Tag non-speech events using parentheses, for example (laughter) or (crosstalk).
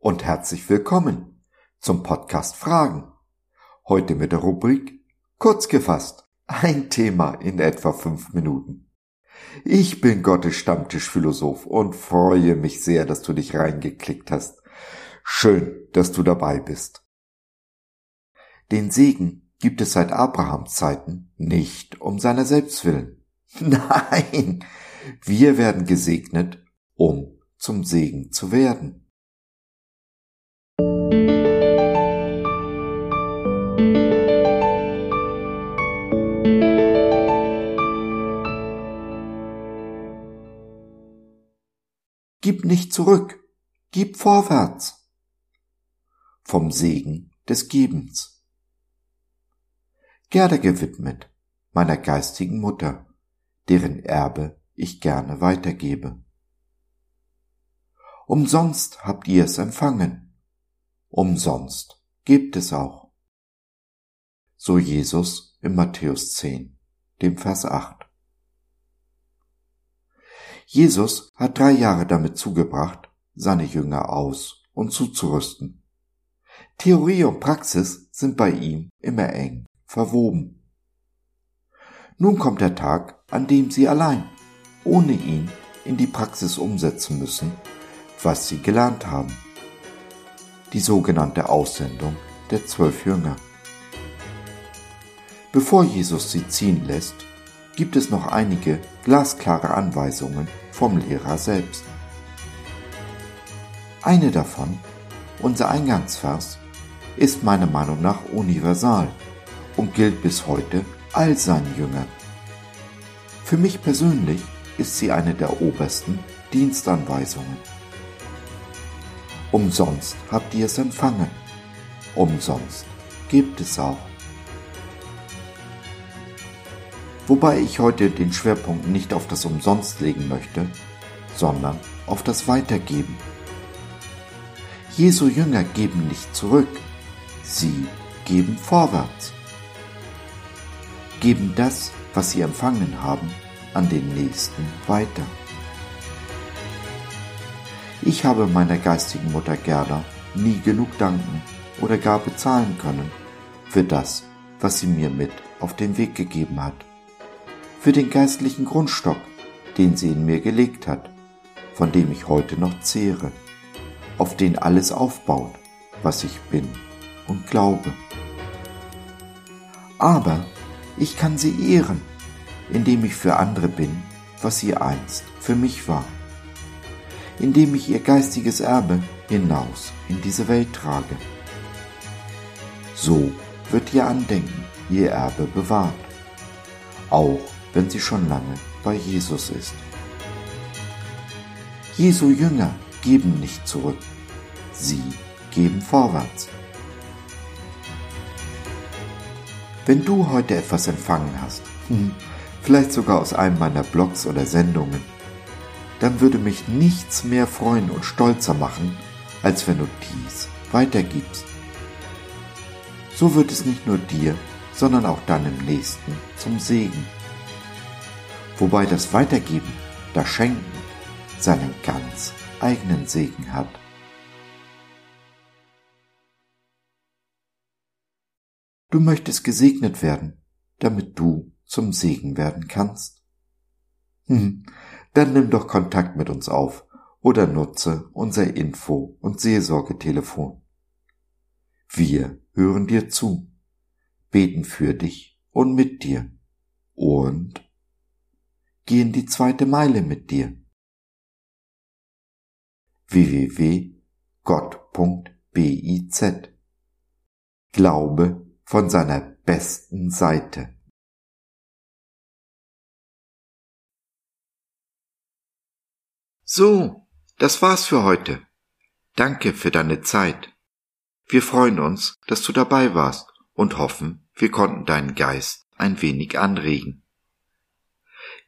und herzlich willkommen zum Podcast Fragen. Heute mit der Rubrik Kurz gefasst, ein Thema in etwa fünf Minuten. Ich bin Gottes Stammtischphilosoph und freue mich sehr, dass du dich reingeklickt hast. Schön, dass du dabei bist. Den Segen gibt es seit Abrahams Zeiten nicht um seiner selbst willen. (laughs) Nein, wir werden gesegnet, um zum Segen zu werden. Gib nicht zurück, gib vorwärts. Vom Segen des Gebens. Gerda gewidmet, meiner geistigen Mutter, deren Erbe ich gerne weitergebe. Umsonst habt ihr es empfangen, umsonst gebt es auch. So Jesus in Matthäus 10, dem Vers 8. Jesus hat drei Jahre damit zugebracht, seine Jünger aus und zuzurüsten. Theorie und Praxis sind bei ihm immer eng verwoben. Nun kommt der Tag, an dem sie allein, ohne ihn, in die Praxis umsetzen müssen, was sie gelernt haben. Die sogenannte Aussendung der zwölf Jünger. Bevor Jesus sie ziehen lässt, gibt es noch einige glasklare Anweisungen vom Lehrer selbst. Eine davon, unser Eingangsvers, ist meiner Meinung nach universal und gilt bis heute all seinen Jüngern. Für mich persönlich ist sie eine der obersten Dienstanweisungen. Umsonst habt ihr es empfangen, umsonst gebt es auch. Wobei ich heute den Schwerpunkt nicht auf das Umsonst legen möchte, sondern auf das Weitergeben. Jesu Jünger geben nicht zurück, sie geben vorwärts. Geben das, was sie empfangen haben, an den Nächsten weiter. Ich habe meiner geistigen Mutter Gerda nie genug danken oder gar bezahlen können für das, was sie mir mit auf den Weg gegeben hat für den geistlichen Grundstock, den sie in mir gelegt hat, von dem ich heute noch zehre, auf den alles aufbaut, was ich bin und glaube. Aber ich kann sie ehren, indem ich für andere bin, was sie einst für mich war, indem ich ihr geistiges Erbe hinaus in diese Welt trage. So wird ihr Andenken ihr Erbe bewahrt, auch wenn sie schon lange bei Jesus ist. Jesu Jünger geben nicht zurück, sie geben vorwärts. Wenn du heute etwas empfangen hast, hm, vielleicht sogar aus einem meiner Blogs oder Sendungen, dann würde mich nichts mehr freuen und stolzer machen, als wenn du dies weitergibst. So wird es nicht nur dir, sondern auch deinem Nächsten zum Segen wobei das Weitergeben, das Schenken seinen ganz eigenen Segen hat. Du möchtest gesegnet werden, damit du zum Segen werden kannst. Hm, dann nimm doch Kontakt mit uns auf oder nutze unser Info- und Seelsorgetelefon. Wir hören dir zu, beten für dich und mit dir und gehen die zweite Meile mit dir. www.gott.biz Glaube von seiner besten Seite. So, das war's für heute. Danke für deine Zeit. Wir freuen uns, dass du dabei warst und hoffen, wir konnten deinen Geist ein wenig anregen.